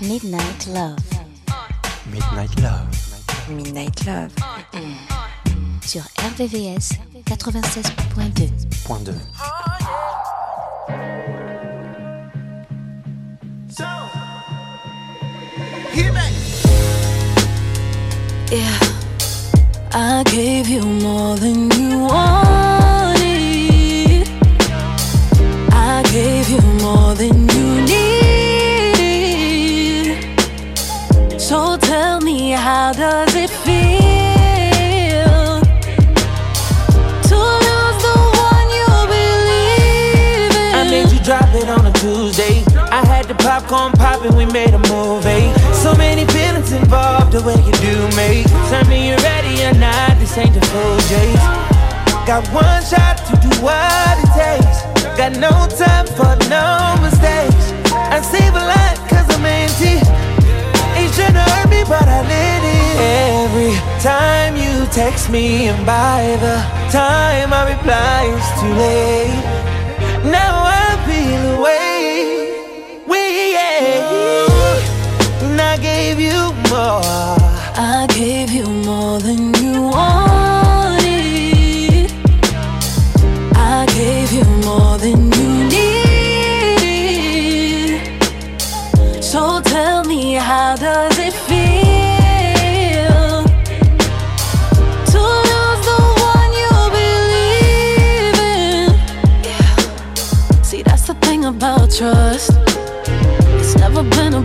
Midnight Love. Midnight Love. Midnight Love. Sur RVVS 96.2. Point 2. So, hear me. Yeah, I gave you more than you wanted. How does it feel to lose the one you believe in? I made you drop it on a Tuesday. I had the popcorn popping, we made a movie. So many feelings involved, the way you do me. Tell me you're ready or not, this ain't the full J's. Got one shot to do what it takes. Got no time for no mistakes. Tryna hurt me, but I let it. Every time you text me, and by the time I reply, it's too late. Now I feel away. We, yeah. And I gave you more.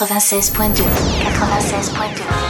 96.2 96.2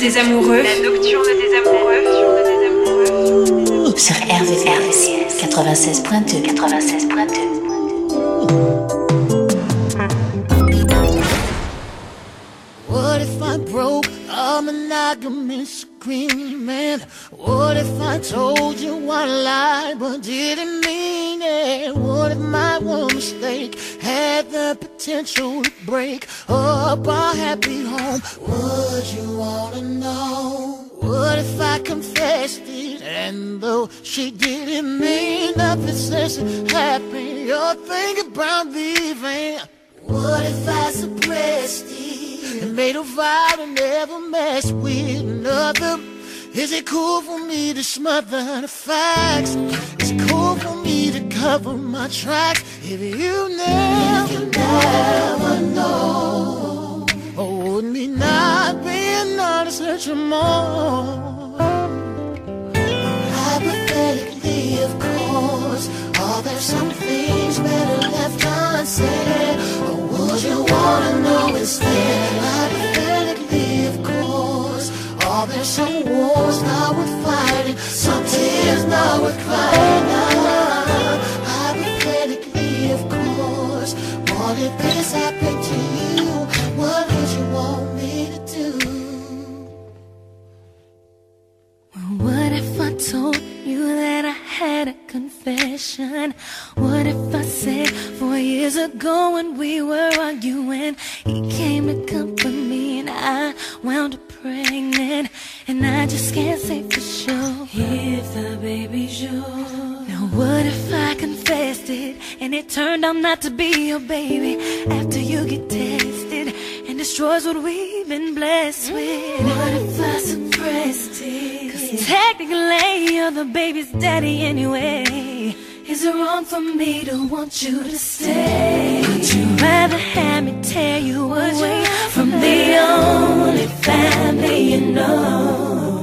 des amoureux. Potential to break up our happy home? Would you wanna know? What if I confessed it and though she didn't mean nothing since it happened, you're thinking about leaving? What if I suppressed it and made a vow to never mess with another? Is it cool for me to smother the facts? Cover my tracks if you never, never know. Oh, would me not be not being honest more? Hypothetically, of course, are there some things better left unsaid? Or would you wanna know instead? Hypothetically, of course, are there some wars not worth fighting? Some tears not worth crying? If this happened to you? What would you want me to do? What if I told you that I had a confession? What if I said four years ago when we were arguing, he came to comfort me and I wound up pregnant, and I just can't say for sure if the baby's yours. What if I confessed it and it turned out not to be your baby after you get tested and destroys what we've been blessed with? What if I suppressed it? Cause technically you're the baby's daddy anyway. Is it wrong for me to want you to stay? Would you rather have me tear you away from the only family you know?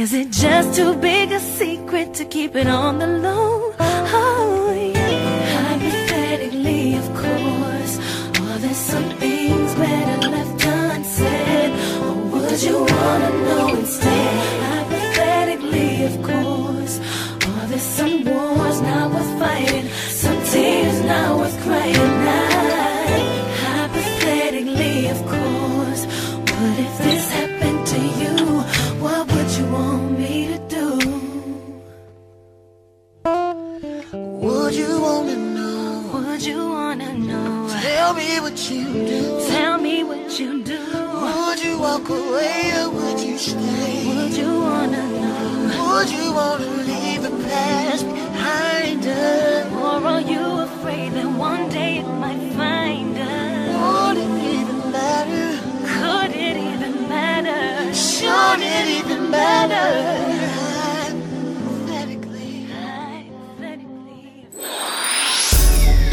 Or is it just too big a secret to keep it on the low? Oh, yeah. Hypothetically, of course. Are there some things better left unsaid? Or would you wanna know instead? Hypothetically, of course. Are there some wars not worth fighting? Some tears not worth Would you wanna know? Would you wanna know? Tell me what you do. Tell me what you do. Would you walk away or would you stay? Would you wanna know? Would you wanna leave the past behind us? Or are you afraid that one day it might find us? Would it even matter? Could it even matter? Should it even matter?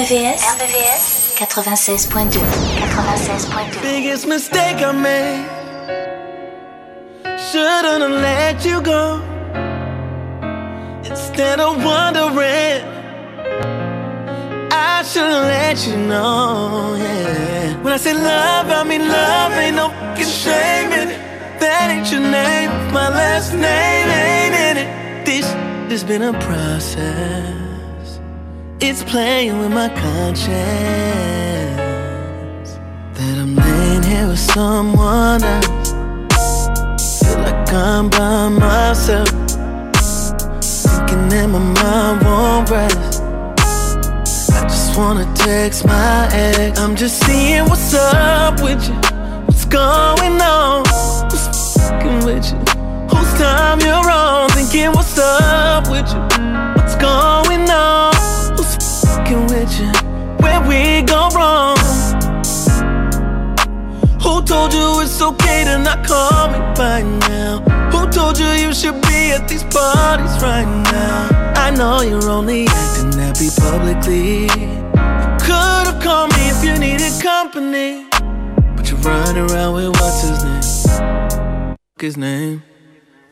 RVVS, RVVS 96.2 96.2 Biggest mistake I made. Shouldn't have let you go. Instead of wondering, I should've let you know. Yeah. When I say love, I mean love. Ain't no fucking shame in it. That ain't your name. My last name ain't in it. This has been a process. It's playing with my conscience that I'm laying here with someone else. Feel like I'm by myself, thinking that my mind won't rest. I just wanna text my ex. I'm just seeing what's up with you, what's going on, what's fucking with you, whose time you're on, thinking what's up with you, what's going on, we go wrong. Who told you it's okay to not call me by now? Who told you you should be at these parties right now? I know you're only acting happy publicly. Could've called me if you needed company. But you run around with what's his name? His name.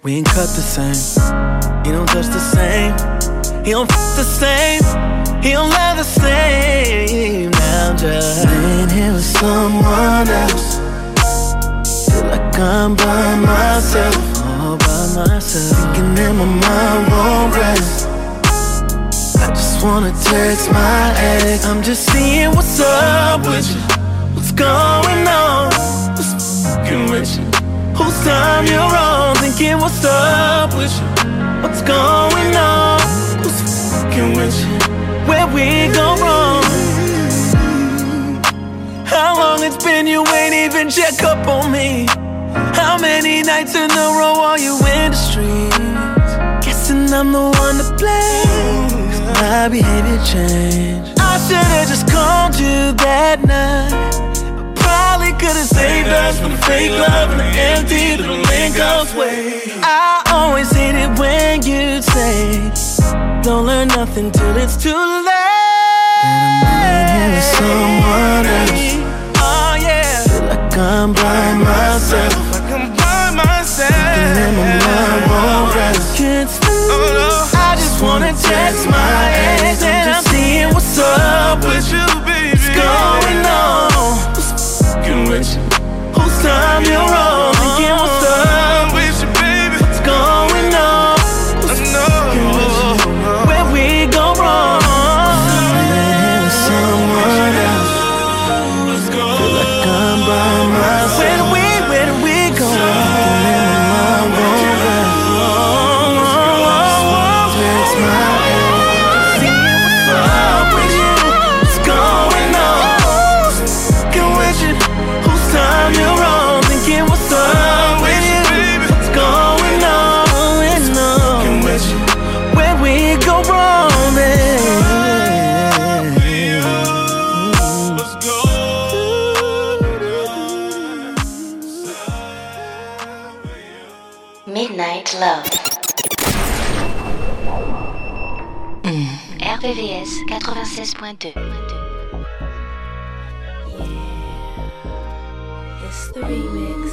We ain't cut the same. He don't touch the same. He don't f the same. He don't love the same. Now just laying here with someone else. Feel like I'm by myself, all by myself. Thinking that my mind won't rest. I just wanna text my ex. I'm just seeing what's up with you. What's going on? What's fucking with you? Whose time you're on? Thinking what's up with you? What's going on? Who's fucking with you? Where we go wrong? How long it's been you ain't even check up on me? How many nights in a row are you in the streets? Guessing I'm the one to blame. 'cause My behavior changed. I should've just called you that night. Probably could've saved us from the fake love and the empty little goes way. I always hate it when you say, Don't learn nothing till it's too late. That I'm with someone else. Oh yeah. Feel like I'm by myself. Like I'm by myself. And my mind won't rest. Can't sleep. Oh, I just wanna text my ex and I'm seeing what's up with you, baby. What's going on? What's with you? Whose time you're on? RVVS 96.2 It's the remix.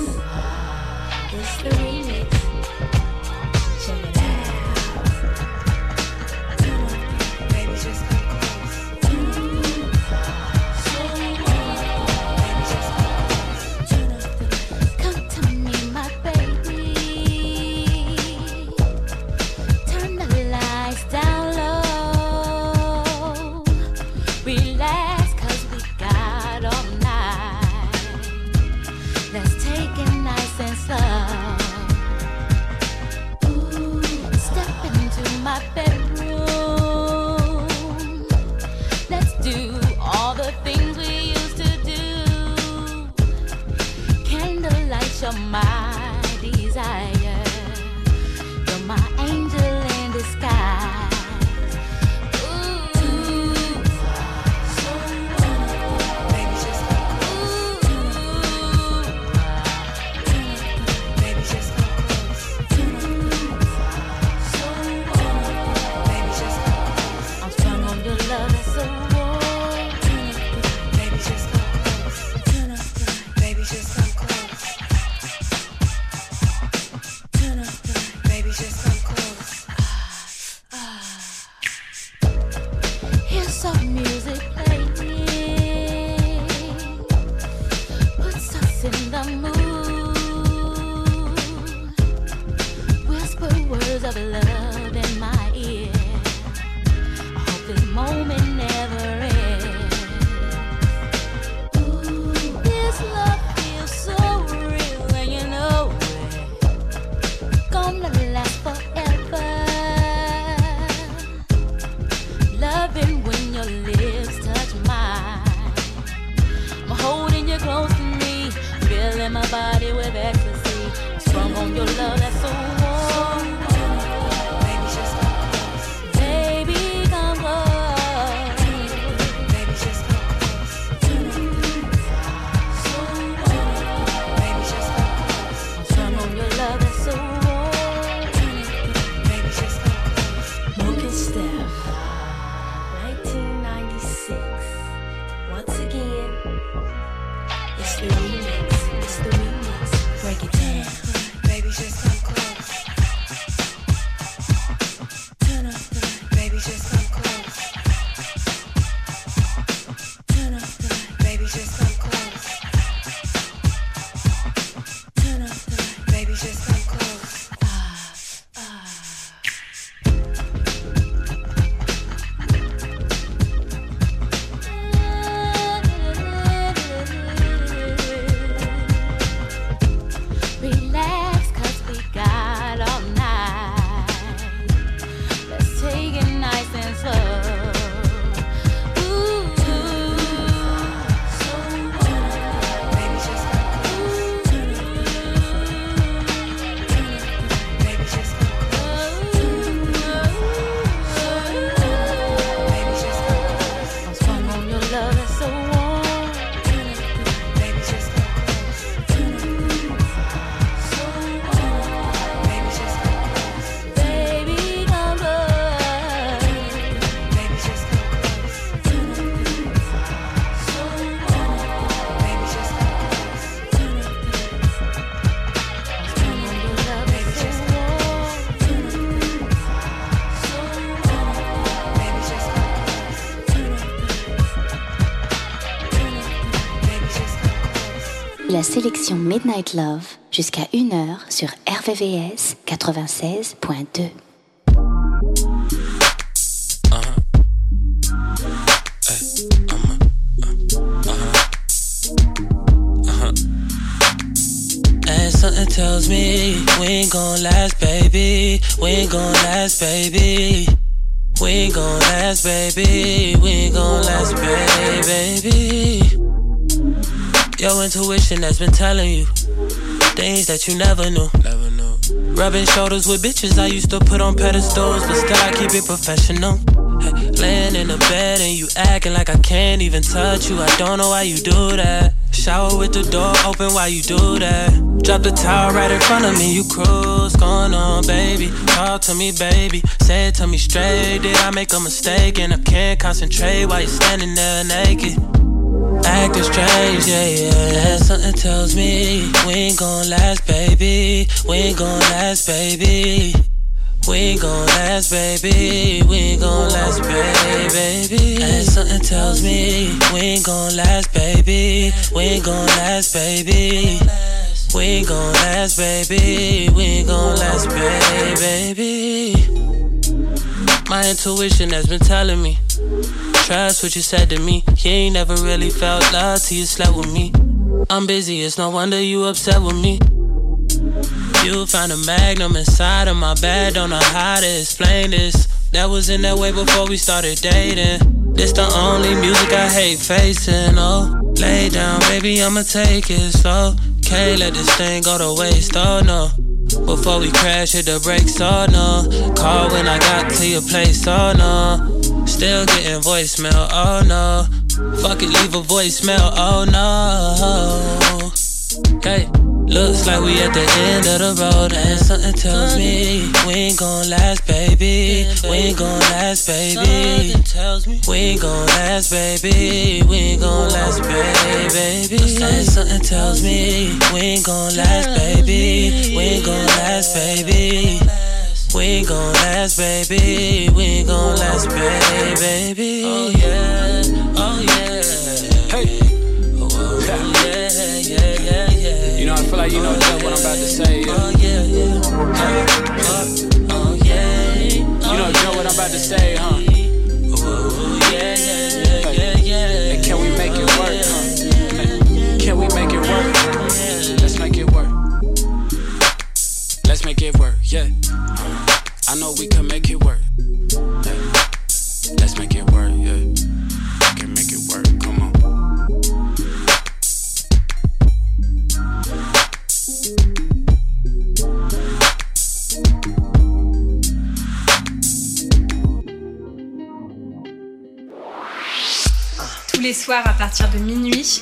Sélection Midnight Love jusqu'à 1h sur RVVS 96.2. And something tells me we ain't gon' last, baby. We ain't gon' last, baby. We ain't gon' last, baby. We ain't gon' last, baby. Your intuition has been telling you things that you never knew. Never knew. Rubbing shoulders with bitches I used to put on pedestals, but still I keep it professional. Hey, laying in the bed and you acting like I can't even touch you. I don't know why you do that. Shower with the door open while you do that. Drop the towel right in front of me, you cruise. Going on, baby. Talk to me, baby. Say it to me straight. Did I make a mistake? And I can't concentrate while you're standing there naked. Acting strange, yeah, yeah. yeah. Something tells me we ain't gon' last, baby. We ain't gon' last, baby. We ain't gon' last, baby. We ain't gon' last, baby. And something tells me we ain't gon' last, baby. We ain't gon' last, baby. We ain't gon' last, baby. We ain't gon' last, baby. My intuition has been telling me. Trust what you said to me. You ain't never really felt love till you slept with me. I'm busy, it's no wonder you upset with me. You found a magnum inside of my bed, don't know how to explain this. That was in that way before we started dating. This the only music I hate facing. Oh, lay down, baby, I'ma take it slow. Can't let this thing go to waste. Oh no. Before we crash, hit the brakes. Oh no. Call when I got to your place. Oh no. Still getting voicemail. Oh no. Fuck it, leave a voicemail. Oh no. Hey. Looks like we at the end of the road and something tells me we ain't gon' last, baby. We ain't gon' last, baby. Something tells me we ain't gon' last, baby. We ain't gon' last, baby. And something tells me we ain't gon' last, baby. We ain't gon' last, baby. We ain't gon' last, baby. We ain't gon' last, baby. Oh, oh yeah, oh yeah. Hey. Oh yeah, yeah, yeah, yeah. You know, I feel like you know just what I'm about to say. Yeah. Oh yeah, yeah. Oh, oh yeah. You know just what I'm about to say, huh? Let's make it work, yeah. I know we can make it work. Yeah. Let's make it work, yeah. We can make it work. Tous les soirs à partir de minuit,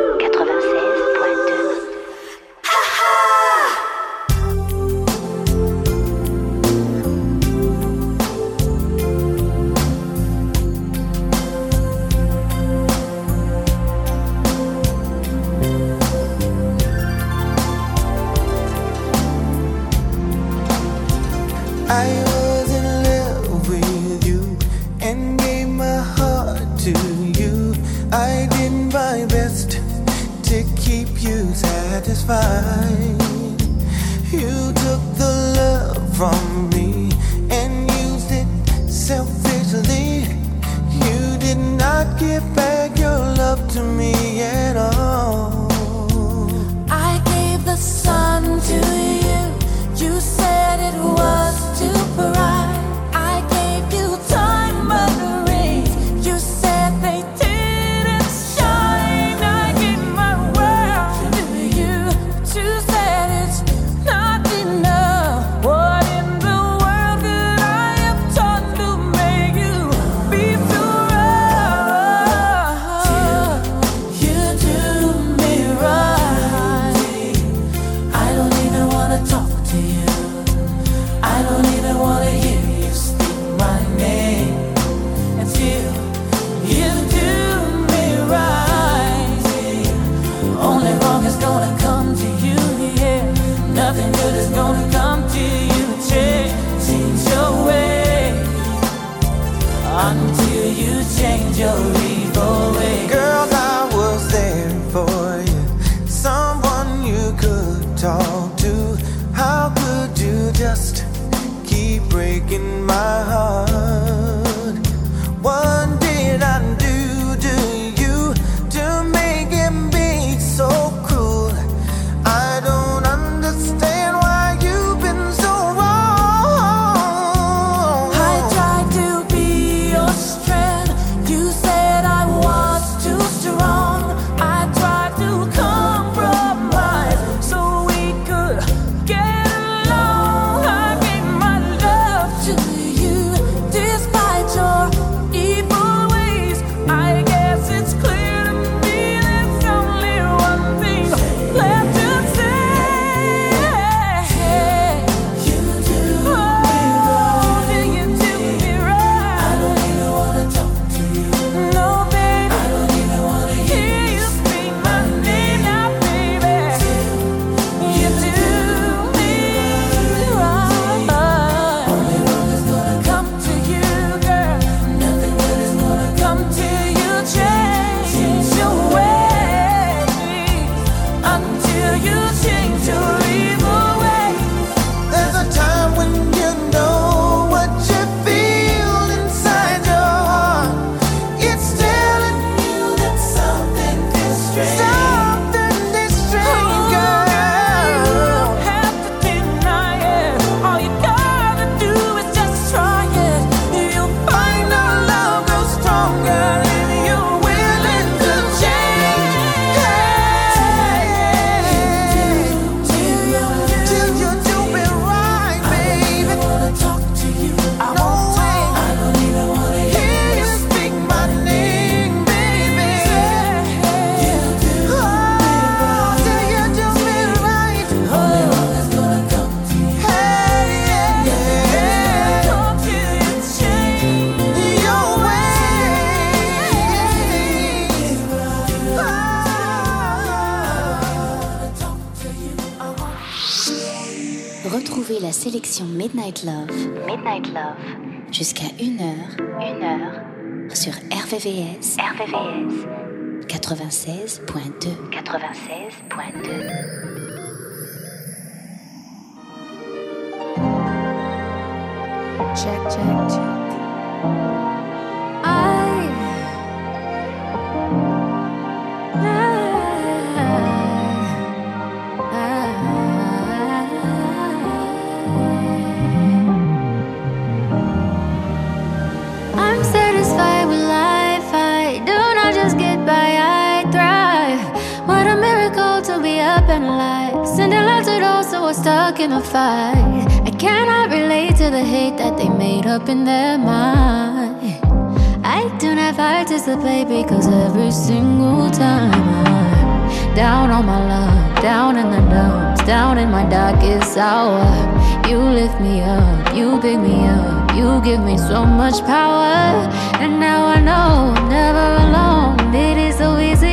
RVVS. RVVS. Stuck in a fight. I cannot relate to the hate that they made up in their mind. I do not participate because every single time I'm down on my luck, down in the dumps, down in my darkest hour. You lift me up, you pick me up, you give me so much power. And now I know I'm never alone. It is so easy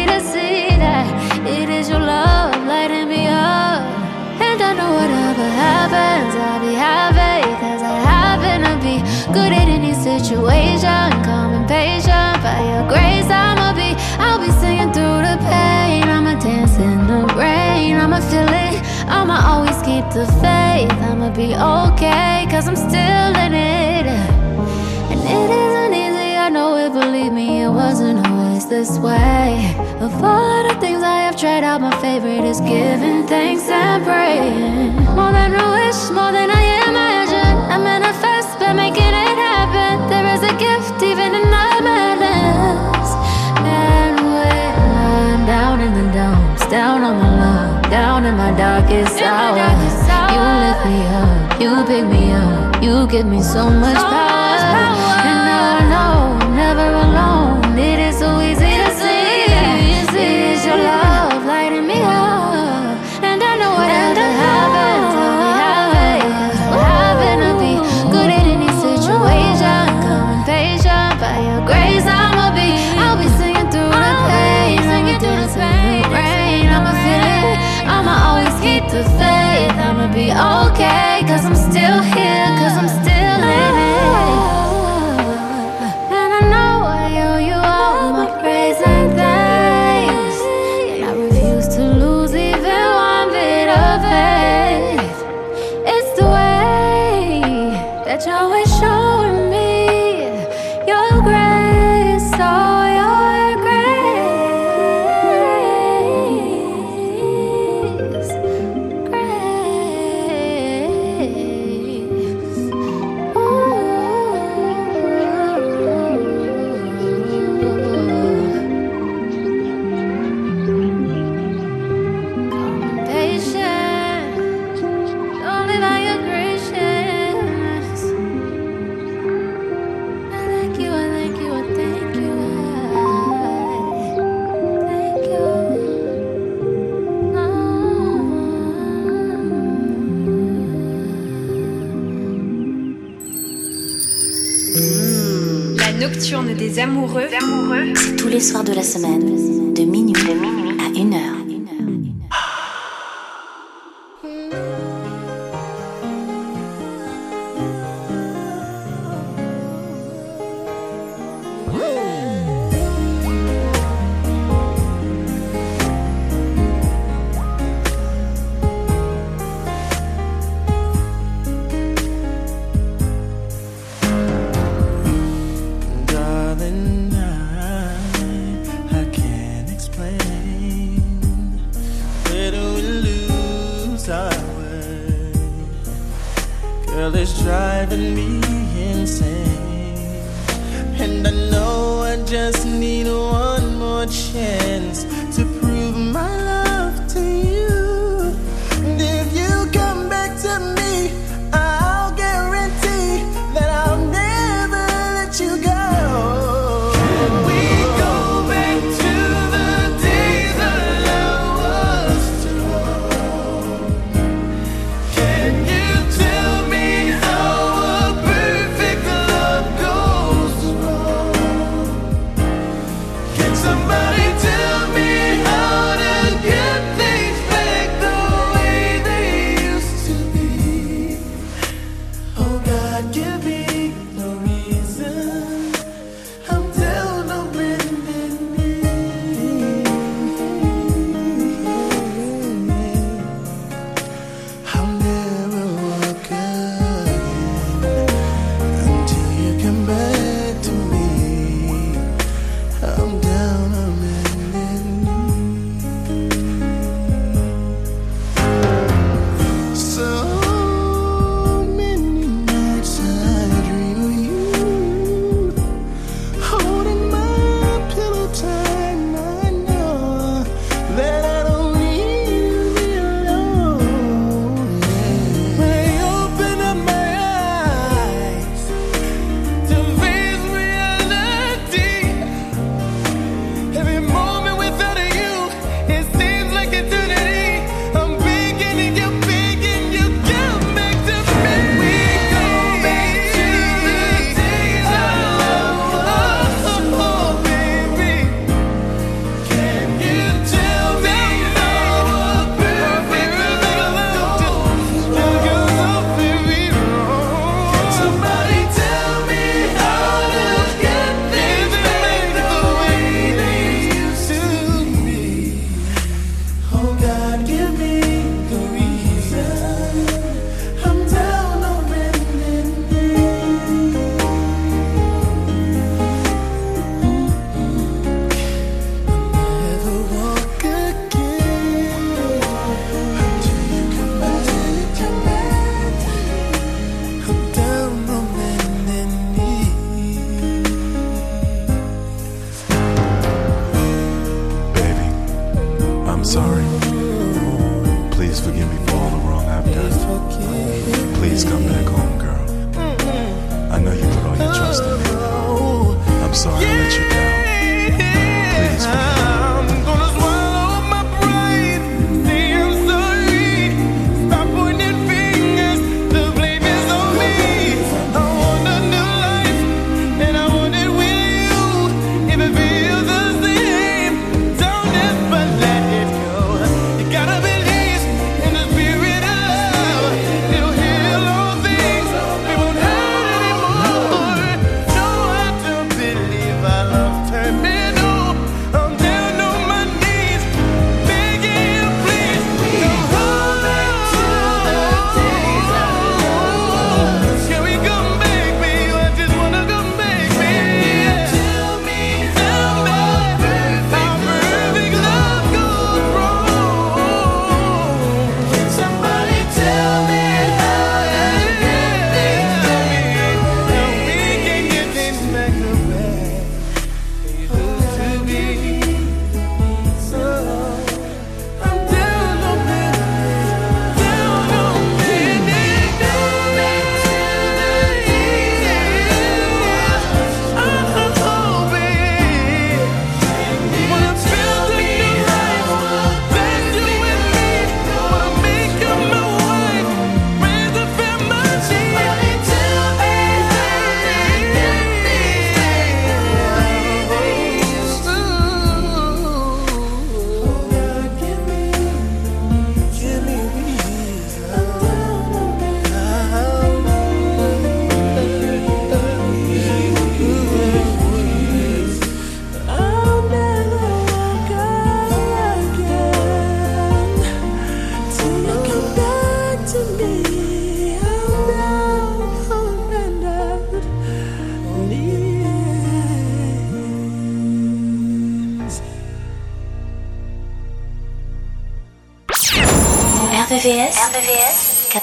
good at any situation. Calm and patient, by your grace I'ma be. I'll be singing through the pain. I'ma dance in the rain. I'ma feel it. I'ma always keep the faith. I'ma be okay, cause I'm still in it. And it isn't easy, I know it, believe me, it wasn't always this way. Of all the things I have tried out, my favorite is giving thanks and praying. More than a wish, more than I imagine. I manifest making it happen. There is a gift even in madness. And when I'm down in the dumps, down on my luck, down in my darkest hour, you lift me up, you pick me up, you give me so much power. And now I know I'm never alone. Girl, it's driving me insane, and I know I just need one more chance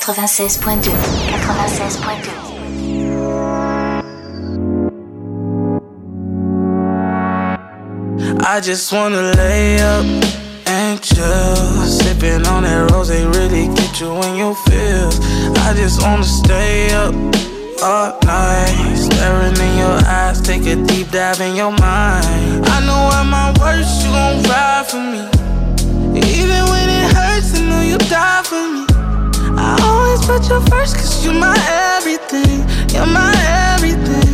96.2 96.2 I just wanna lay up and chill. Sipping on that rose, they really get you in your feels. I just wanna stay up all night. Staring in your eyes, take a deep dive in your mind. I know at my worst, you gon' ride put you first, cause you're my everything. You're my everything.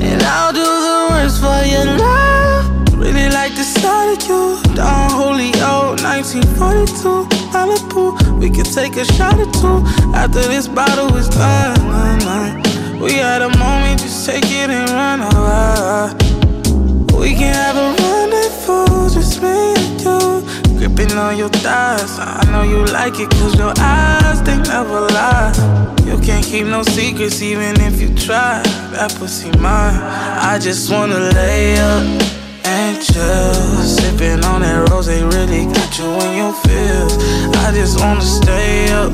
And I'll do the worst for your love. Really like the sight of you. Down Holyoke, 1942, Malibu. We could take a shot or two after this bottle is done. We had a moment, just take it and run away. We can have a rendezvous, just me. Gripping on your thighs. I know you like it, cause your eyes, they never lie. You can't keep no secrets, even if you try. That pussy mine. I just wanna lay up and chill. Sipping on that rose, they really got you in your feels. I just wanna stay up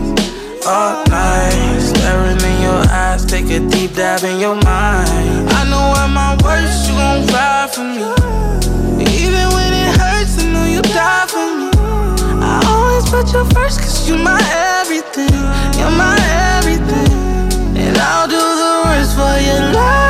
all night. Staring in your eyes, take a deep dive in your mind. I know at my worst, you gon' ride for me. Put you first, cause you're my everything. You're my everything. And I'll do the worst for your love.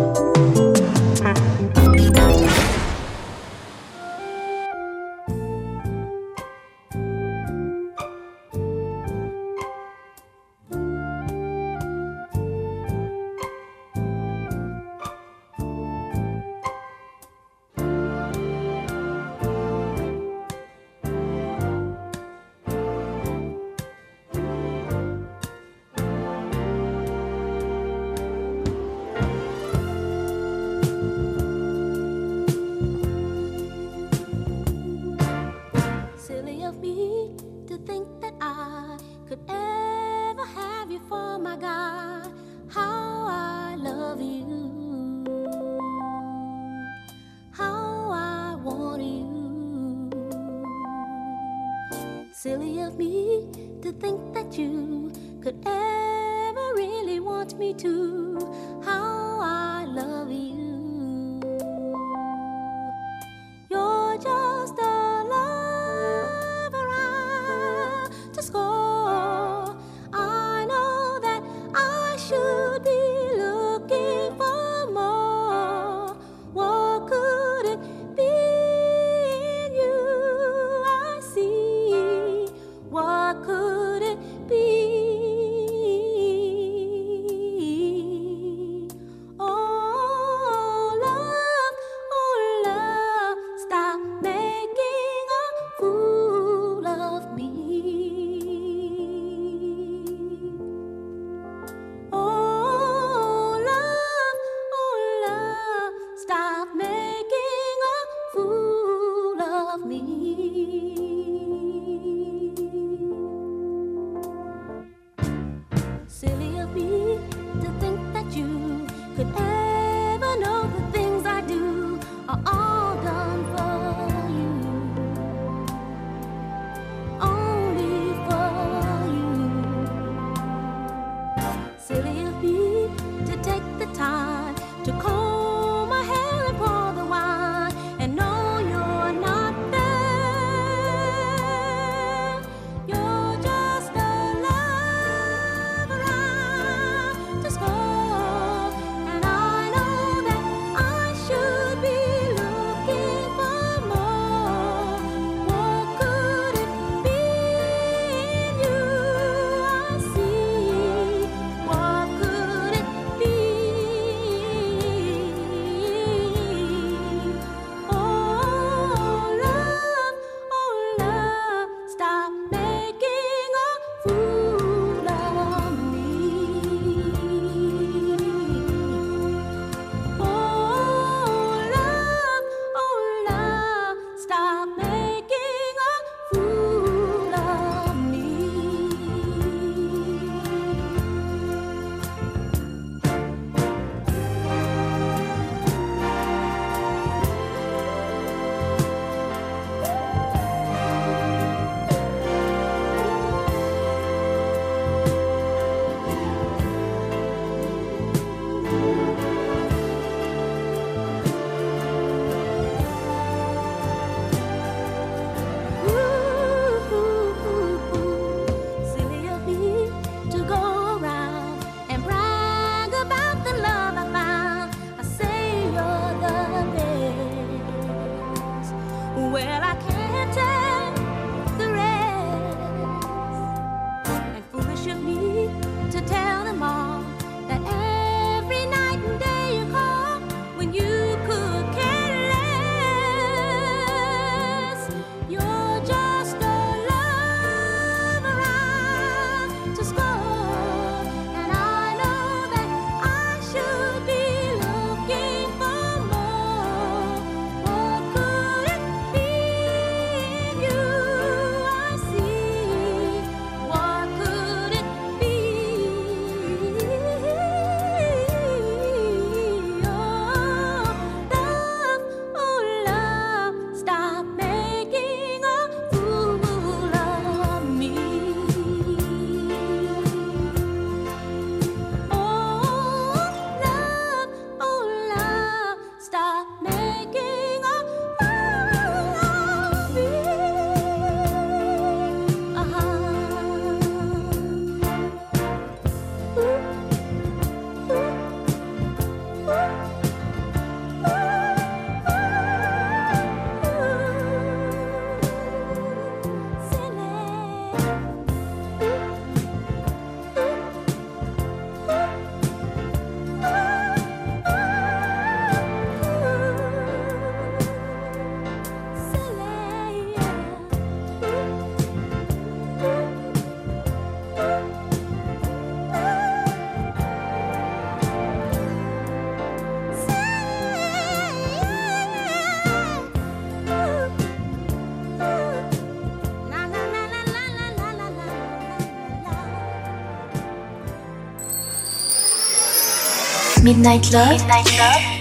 Midnight Love,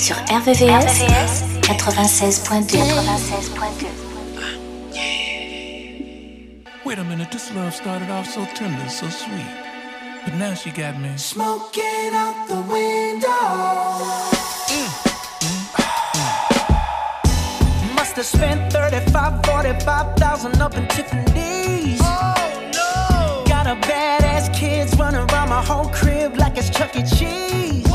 sur RVVS, 96.2. Wait a minute, this love started off so tender, so sweet. But now she got me Smoking out the window. Mm-hmm. Must have spent 35, 45,000 up in Tiffany's. Oh no! Got a badass kids running around my whole crib like it's Chuck E. Cheese.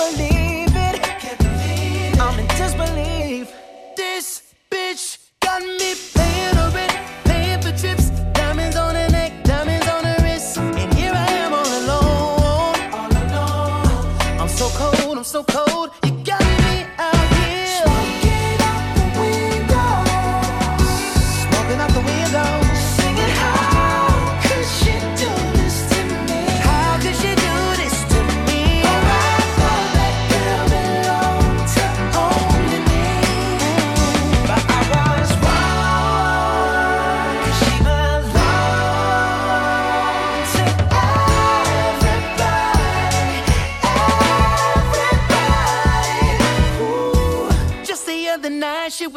Believe it. Can't believe it. I'm in disbelief. This bitch got me paying her rent, paying for trips, diamonds on her neck, diamonds on her wrist, and here I am all alone. All alone. I'm so cold, I'm so cold.